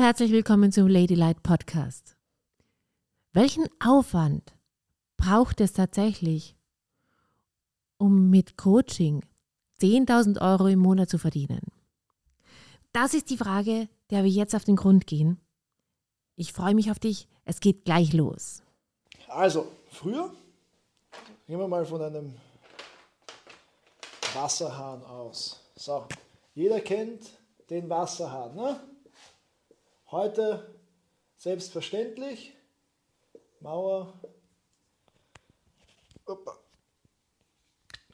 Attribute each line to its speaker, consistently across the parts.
Speaker 1: Herzlich willkommen zum Ladylight Podcast. Welchen Aufwand braucht es tatsächlich, um mit Coaching 10.000 Euro im Monat zu verdienen? Das ist die Frage, der wir jetzt auf den Grund gehen. Ich freue mich auf dich. Es geht gleich los.
Speaker 2: Also, früher, gehen wir mal von einem Wasserhahn aus. So, jeder kennt den Wasserhahn. Ne? Heute selbstverständlich. Mauer. Opa.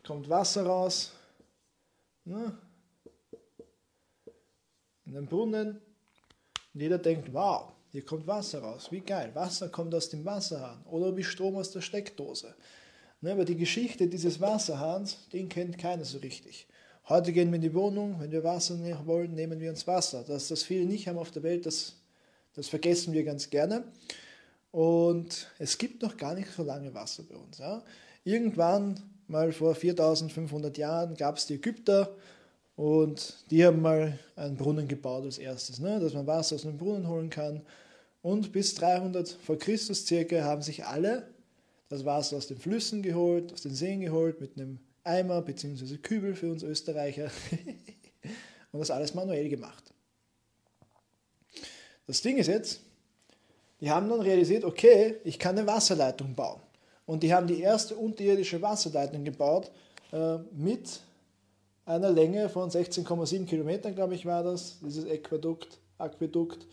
Speaker 2: Kommt Wasser raus. Ne? In den Brunnen. Und jeder denkt, wow, hier kommt Wasser raus. Wie geil. Wasser kommt aus dem Wasserhahn. Oder wie Strom aus der Steckdose. Ne, aber die Geschichte dieses Wasserhahns, den kennt keiner so richtig. Heute gehen wir in die Wohnung, wenn wir Wasser wollen, nehmen wir uns Wasser. Dass das viele nicht haben auf der Welt, das, das vergessen wir ganz gerne. Und es gibt noch gar nicht so lange Wasser bei uns. Ja. Irgendwann, mal vor 4500 Jahren, gab es die Ägypter und die haben mal einen Brunnen gebaut als erstes, ne, dass man Wasser aus einem Brunnen holen kann. Und bis 300 vor Christus circa haben sich alle das Wasser aus den Flüssen geholt, aus den Seen geholt, mit einem Eimer bzw. Kübel für uns Österreicher und das alles manuell gemacht. Das Ding ist jetzt, die haben dann realisiert, okay, ich kann eine Wasserleitung bauen. Und die haben die erste unterirdische Wasserleitung gebaut äh, mit einer Länge von 16,7 Kilometern, glaube ich, war das, dieses Aquädukt, Aquädukt.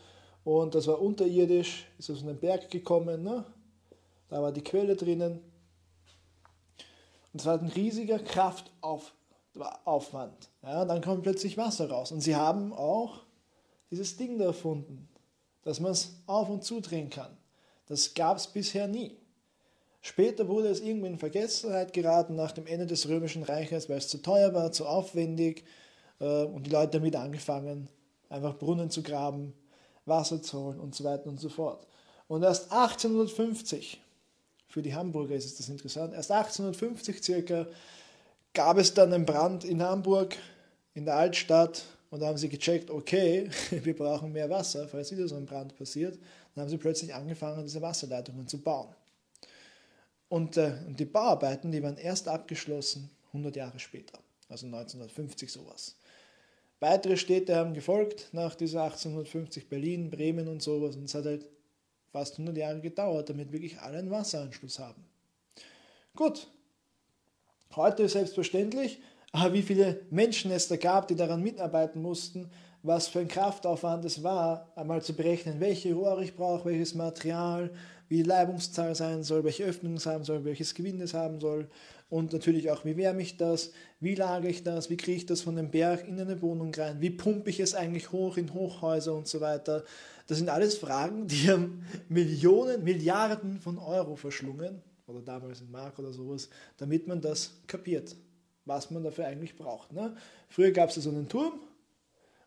Speaker 2: Und das war unterirdisch, ist aus einem Berg gekommen, ne? da war die Quelle drinnen. Und es war ein riesiger Kraftaufwand. Ja, dann kommt plötzlich Wasser raus. Und sie haben auch dieses Ding da erfunden, dass man es auf und zudrehen kann. Das gab es bisher nie. Später wurde es irgendwie in Vergessenheit geraten nach dem Ende des Römischen Reiches, weil es zu teuer war, zu aufwendig äh, und die Leute damit angefangen, einfach Brunnen zu graben, Wasser zu holen und so weiter und so fort. Und erst 1850 für die Hamburger ist das interessant. Erst 1850 circa gab es dann einen Brand in Hamburg, in der Altstadt, und da haben sie gecheckt, okay, wir brauchen mehr Wasser, falls wieder so ein Brand passiert. Dann haben sie plötzlich angefangen, diese Wasserleitungen zu bauen. Und, äh, und die Bauarbeiten, die waren erst abgeschlossen 100 Jahre später, also 1950 sowas. Weitere Städte haben gefolgt nach dieser 1850, Berlin, Bremen und sowas. Und es hat halt fast 100 Jahre gedauert, damit wirklich alle einen Wasseranschluss haben. Gut, heute ist selbstverständlich, aber wie viele Menschen es da gab, die daran mitarbeiten mussten, was für ein Kraftaufwand es war, einmal zu berechnen, welche Rohre ich brauche, welches Material, wie die Leibungszahl sein soll, welche Öffnungen es haben soll, welches Gewinde es haben soll und natürlich auch, wie wärme ich das, wie lage ich das, wie kriege ich das von dem Berg in eine Wohnung rein, wie pumpe ich es eigentlich hoch in Hochhäuser und so weiter. Das sind alles Fragen, die haben Millionen, Milliarden von Euro verschlungen, oder damals in Mark oder sowas, damit man das kapiert, was man dafür eigentlich braucht. Ne? Früher gab es so einen Turm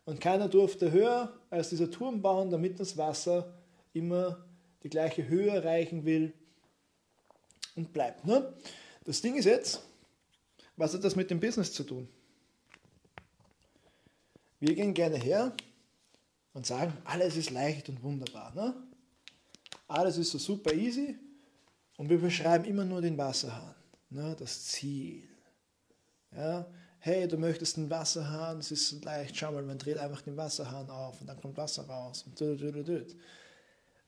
Speaker 2: und keiner durfte höher als dieser Turm bauen, damit das Wasser immer die gleiche Höhe erreichen will und bleibt. Ne? Das Ding ist jetzt, was hat das mit dem Business zu tun? Wir gehen gerne her und sagen, alles ist leicht und wunderbar. Ne? Alles ist so super easy und wir beschreiben immer nur den Wasserhahn, ne? das Ziel. Ja? Hey, du möchtest einen Wasserhahn, es ist leicht, schau mal, man dreht einfach den Wasserhahn auf und dann kommt Wasser raus. Und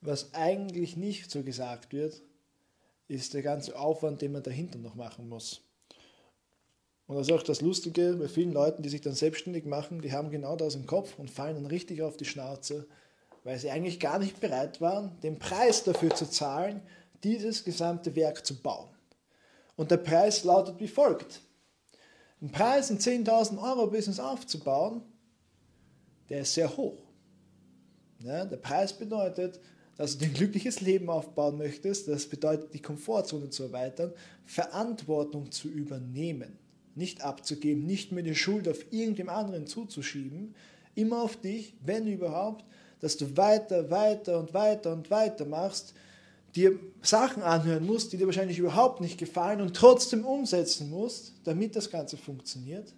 Speaker 2: Was eigentlich nicht so gesagt wird, ist der ganze Aufwand, den man dahinter noch machen muss. Und das ist auch das Lustige bei vielen Leuten, die sich dann selbstständig machen, die haben genau das im Kopf und fallen dann richtig auf die Schnauze, weil sie eigentlich gar nicht bereit waren, den Preis dafür zu zahlen, dieses gesamte Werk zu bauen. Und der Preis lautet wie folgt. Ein Preis, ein 10.000 Euro Business aufzubauen, der ist sehr hoch. Ja, der Preis bedeutet, dass du ein glückliches Leben aufbauen möchtest, das bedeutet, die Komfortzone zu erweitern, Verantwortung zu übernehmen nicht abzugeben, nicht mehr die Schuld auf irgendjemand anderen zuzuschieben, immer auf dich, wenn überhaupt, dass du weiter, weiter und weiter und weiter machst, dir Sachen anhören musst, die dir wahrscheinlich überhaupt nicht gefallen und trotzdem umsetzen musst, damit das Ganze funktioniert,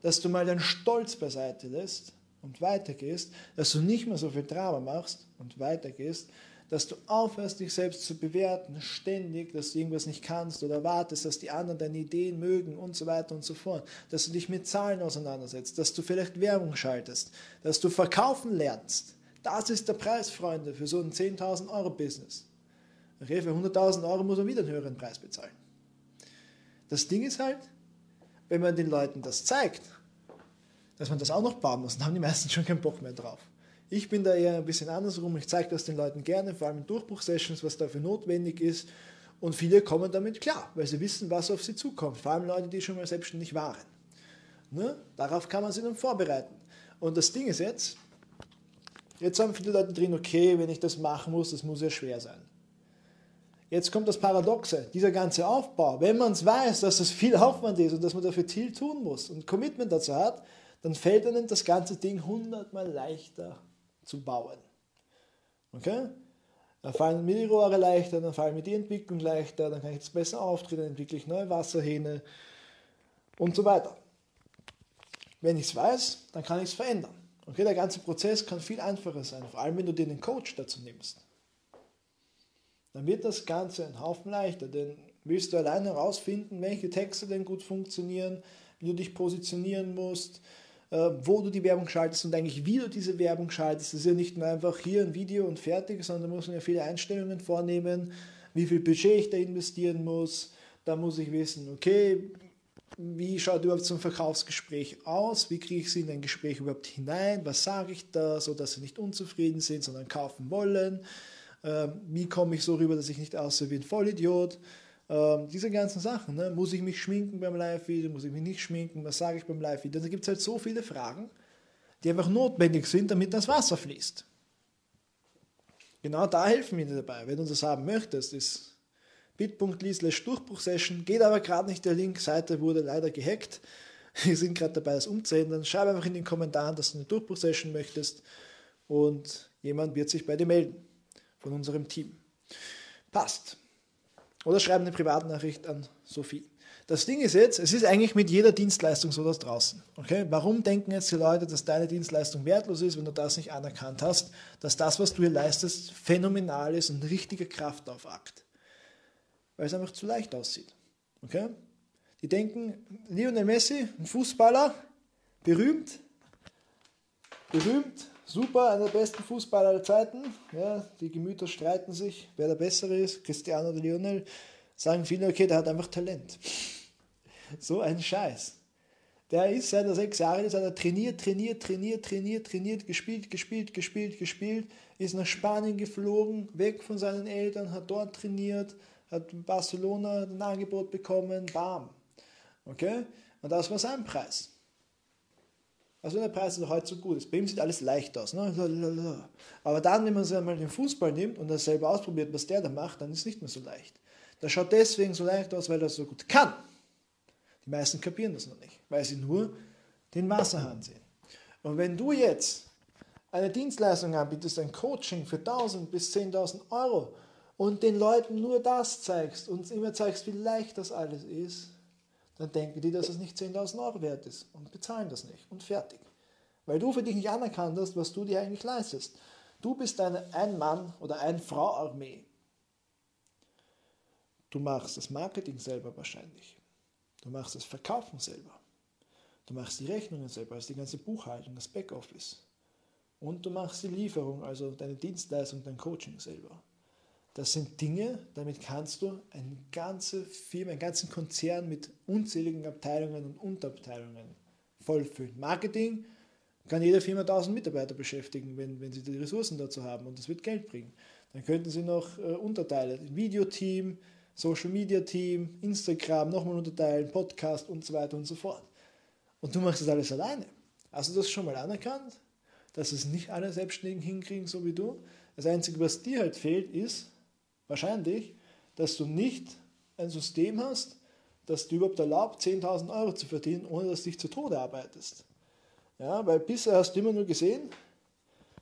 Speaker 2: dass du mal deinen Stolz beiseite lässt und weitergehst, dass du nicht mehr so viel Drama machst und weitergehst, dass du aufhörst, dich selbst zu bewerten, ständig, dass du irgendwas nicht kannst oder wartest, dass die anderen deine Ideen mögen und so weiter und so fort, dass du dich mit Zahlen auseinandersetzt, dass du vielleicht Werbung schaltest, dass du verkaufen lernst. Das ist der Preis, Freunde, für so ein 10.000 Euro Business. Okay, für 100.000 Euro muss man wieder einen höheren Preis bezahlen. Das Ding ist halt, wenn man den Leuten das zeigt, dass man das auch noch bauen muss, dann haben die meisten schon keinen Bock mehr drauf. Ich bin da eher ein bisschen andersrum. Ich zeige das den Leuten gerne, vor allem in Durchbruchsessions, was dafür notwendig ist. Und viele kommen damit klar, weil sie wissen, was auf sie zukommt. Vor allem Leute, die schon mal selbstständig waren. Ne? Darauf kann man sich dann vorbereiten. Und das Ding ist jetzt, jetzt haben viele Leute drin, okay, wenn ich das machen muss, das muss ja schwer sein. Jetzt kommt das Paradoxe, dieser ganze Aufbau. Wenn man es weiß, dass das viel Aufwand ist und dass man dafür viel tun muss und Commitment dazu hat, dann fällt einem das ganze Ding hundertmal leichter zu bauen. Okay? Dann fallen mir die Rohre leichter, dann fallen mir die Entwicklung leichter, dann kann ich das besser auftreten, dann entwickle ich neue Wasserhähne und so weiter. Wenn ich es weiß, dann kann ich es verändern. Okay, der ganze Prozess kann viel einfacher sein, vor allem wenn du dir einen Coach dazu nimmst. Dann wird das Ganze ein Haufen leichter, denn willst du alleine herausfinden, welche Texte denn gut funktionieren, wie du dich positionieren musst, wo du die Werbung schaltest und eigentlich wie du diese Werbung schaltest. Das ist ja nicht nur einfach hier ein Video und fertig, sondern da muss man ja viele Einstellungen vornehmen, wie viel Budget ich da investieren muss. Da muss ich wissen, okay, wie schaut überhaupt so ein Verkaufsgespräch aus? Wie kriege ich sie in ein Gespräch überhaupt hinein? Was sage ich da, so dass sie nicht unzufrieden sind, sondern kaufen wollen? Ähm, wie komme ich so rüber, dass ich nicht aussehe wie ein Vollidiot? Ähm, diese ganzen Sachen. Ne? Muss ich mich schminken beim Live-Video? Muss ich mich nicht schminken? Was sage ich beim Live-Video? Da gibt es halt so viele Fragen, die einfach notwendig sind, damit das Wasser fließt. Genau da helfen wir dir dabei. Wenn du das haben möchtest, ist bit.ly slash Durchbruchsession. Geht aber gerade nicht der Link, Seite wurde leider gehackt. Wir sind gerade dabei, das umzuändern. Schreib einfach in den Kommentaren, dass du eine Durchbruchsession möchtest und jemand wird sich bei dir melden von unserem Team. Passt. Oder schreiben eine Privatnachricht an Sophie. Das Ding ist jetzt, es ist eigentlich mit jeder Dienstleistung so da draußen. Okay? Warum denken jetzt die Leute, dass deine Dienstleistung wertlos ist, wenn du das nicht anerkannt hast, dass das, was du hier leistest, phänomenal ist und richtiger Kraftaufakt? Weil es einfach zu leicht aussieht. Okay? Die denken, Lionel Messi, ein Fußballer, berühmt, berühmt, super, einer der besten Fußballer aller Zeiten. Ja, die Gemüter streiten sich, wer der Bessere ist, Cristiano oder Lionel. Sagen viele, okay, der hat einfach Talent. So ein Scheiß. Der ist seit sechs Jahre ist, hat er trainiert, trainiert, trainiert, trainiert, trainiert, gespielt, gespielt, gespielt, gespielt, ist nach Spanien geflogen, weg von seinen Eltern, hat dort trainiert, hat in Barcelona ein Angebot bekommen, bam. Okay? Und das war sein Preis. Also der Preis ist heute so gut. Bei ihm sieht alles leicht aus. Ne? Aber dann, wenn man sich einmal den Fußball nimmt und das selber ausprobiert, was der da macht, dann ist es nicht mehr so leicht. Das schaut deswegen so leicht aus, weil er so gut kann. Die meisten kapieren das noch nicht, weil sie nur den Wasserhahn sehen. Und wenn du jetzt eine Dienstleistung anbietest, ein Coaching für 1000 bis 10.000 Euro und den Leuten nur das zeigst und immer zeigst, wie leicht das alles ist, dann denken die, dass es nicht 10.000 Euro wert ist und bezahlen das nicht und fertig. Weil du für dich nicht anerkannt hast, was du dir eigentlich leistest. Du bist eine Ein-Mann- oder Ein-Frau-Armee. Du machst das Marketing selber wahrscheinlich. Du machst das Verkaufen selber. Du machst die Rechnungen selber, also die ganze Buchhaltung, das Backoffice. Und du machst die Lieferung, also deine Dienstleistung, dein Coaching selber. Das sind Dinge, damit kannst du eine ganze Firma, einen ganzen Konzern mit unzähligen Abteilungen und Unterabteilungen vollfüllen. Marketing kann jede Firma 1000 Mitarbeiter beschäftigen, wenn, wenn sie die Ressourcen dazu haben und das wird Geld bringen. Dann könnten sie noch äh, Unterteile, Videoteam, Social Media Team, Instagram nochmal unterteilen, Podcast und so weiter und so fort. Und du machst das alles alleine. Hast du das schon mal anerkannt? Dass es nicht alle Selbstständigen hinkriegen, so wie du? Das Einzige, was dir halt fehlt, ist, Wahrscheinlich, dass du nicht ein System hast, das dir überhaupt erlaubt, 10.000 Euro zu verdienen, ohne dass du dich zu Tode arbeitest. Ja, weil bisher hast du immer nur gesehen,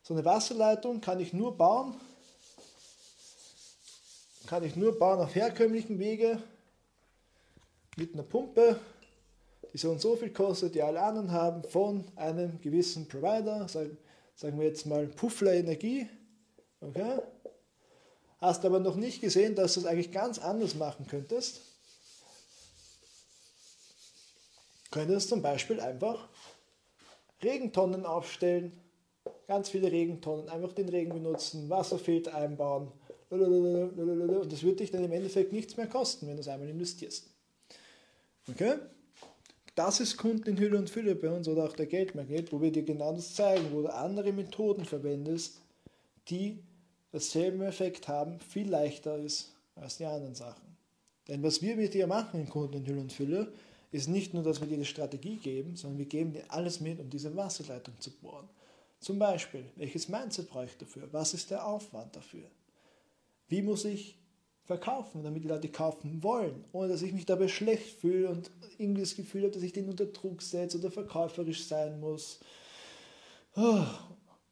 Speaker 2: so eine Wasserleitung kann ich nur bauen, kann ich nur bauen auf herkömmlichen Wege mit einer Pumpe, die so und so viel kostet, die alle anderen haben, von einem gewissen Provider, sagen, sagen wir jetzt mal Puffler Energie, okay? Hast aber noch nicht gesehen, dass du es eigentlich ganz anders machen könntest. Könntest zum Beispiel einfach Regentonnen aufstellen, ganz viele Regentonnen, einfach den Regen benutzen, Wasserfilter einbauen und das wird dich dann im Endeffekt nichts mehr kosten, wenn du es einmal investierst. Okay? Das ist Kunden in Hülle und Fülle bei uns oder auch der Geldmagnet, wo wir dir genau das zeigen, wo du andere Methoden verwendest, die dasselben Effekt haben, viel leichter ist als die anderen Sachen. Denn was wir mit dir machen in Kunden in Hülle und Fülle, ist nicht nur, dass wir dir die Strategie geben, sondern wir geben dir alles mit, um diese Wasserleitung zu bohren. Zum Beispiel, welches Mindset brauche ich dafür? Was ist der Aufwand dafür? Wie muss ich verkaufen, damit die Leute kaufen wollen, ohne dass ich mich dabei schlecht fühle und irgendwie das Gefühl habe, dass ich den unter Druck setze oder verkäuferisch sein muss.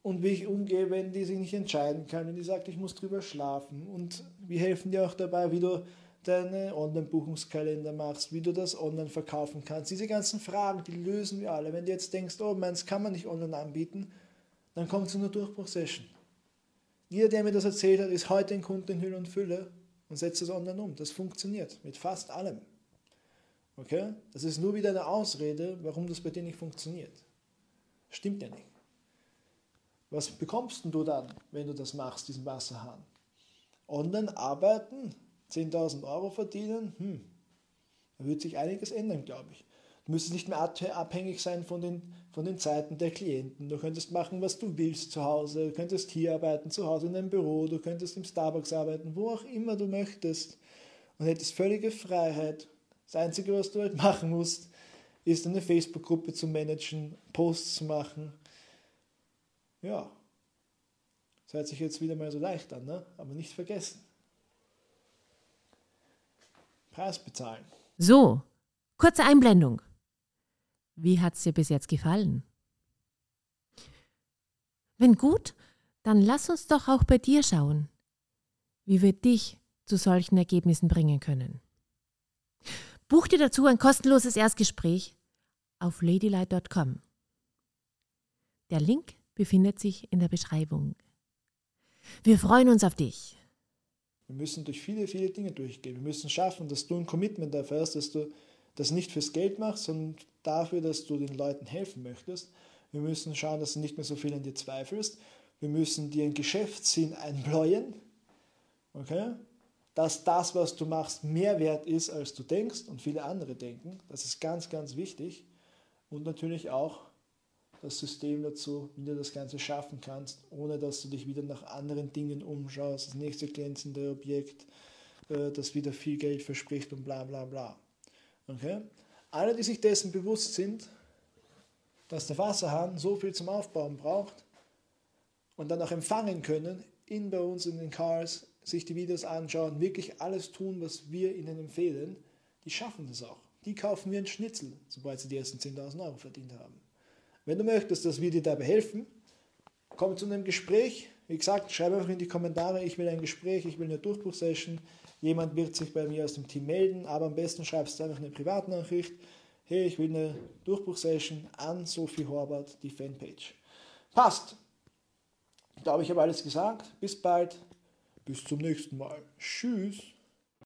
Speaker 2: Und wie ich umgehe, wenn die sich nicht entscheiden kann, wenn die sagt, ich muss drüber schlafen. Und wir helfen dir auch dabei, wie du deine Online-Buchungskalender machst, wie du das online verkaufen kannst. Diese ganzen Fragen, die lösen wir alle. Wenn du jetzt denkst, oh, meins kann man nicht online anbieten, dann kommt zu einer Durchbruchsession. Jeder, der mir das erzählt hat, ist heute ein Kunde in Hülle und Fülle und setzt es online um. Das funktioniert mit fast allem. Okay? Das ist nur wieder eine Ausrede, warum das bei dir nicht funktioniert. Stimmt ja nicht. Was bekommst du dann, wenn du das machst, diesen Wasserhahn? Online arbeiten, 10.000 Euro verdienen, hm, da wird sich einiges ändern, glaube ich. Du müsstest nicht mehr abhängig sein von den, von den Zeiten der Klienten. Du könntest machen, was du willst zu Hause. Du könntest hier arbeiten, zu Hause in deinem Büro. Du könntest im Starbucks arbeiten, wo auch immer du möchtest. Und hättest völlige Freiheit. Das Einzige, was du halt machen musst, ist eine Facebook-Gruppe zu managen, Posts zu machen. Ja, das hört sich jetzt wieder mal so leicht an, ne? aber nicht vergessen. Preis bezahlen.
Speaker 1: So, kurze Einblendung. Wie hat es dir bis jetzt gefallen? Wenn gut, dann lass uns doch auch bei dir schauen, wie wir dich zu solchen Ergebnissen bringen können. Buch dir dazu ein kostenloses Erstgespräch auf ladylight.com. Der Link befindet sich in der Beschreibung. Wir freuen uns auf dich.
Speaker 2: Wir müssen durch viele, viele Dinge durchgehen. Wir müssen schaffen, dass du ein Commitment dafür hast, dass du das nicht fürs Geld machst, sondern dafür, dass du den Leuten helfen möchtest. Wir müssen schauen, dass du nicht mehr so viel an dir zweifelst. Wir müssen dir einen Geschäftssinn einbläuen. Okay? Dass das, was du machst, mehr wert ist, als du denkst und viele andere denken. Das ist ganz, ganz wichtig. Und natürlich auch das System dazu, wie du das Ganze schaffen kannst, ohne dass du dich wieder nach anderen Dingen umschaust, das nächste glänzende Objekt, äh, das wieder viel Geld verspricht und bla bla bla. Okay? Alle, die sich dessen bewusst sind, dass der Wasserhahn so viel zum Aufbauen braucht und dann auch empfangen können, in bei uns in den Cars, sich die Videos anschauen, wirklich alles tun, was wir ihnen empfehlen, die schaffen das auch. Die kaufen wir einen Schnitzel, sobald sie die ersten 10.000 Euro verdient haben. Wenn du möchtest, dass wir dir dabei helfen, komm zu einem Gespräch. Wie gesagt, schreib einfach in die Kommentare, ich will ein Gespräch, ich will eine Durchbruchsession. Jemand wird sich bei mir aus dem Team melden, aber am besten schreibst du einfach eine Privatnachricht. Hey, ich will eine Durchbruchsession an Sophie Horbert, die Fanpage. Passt. Ich glaube, ich habe alles gesagt. Bis bald. Bis zum nächsten Mal. Tschüss.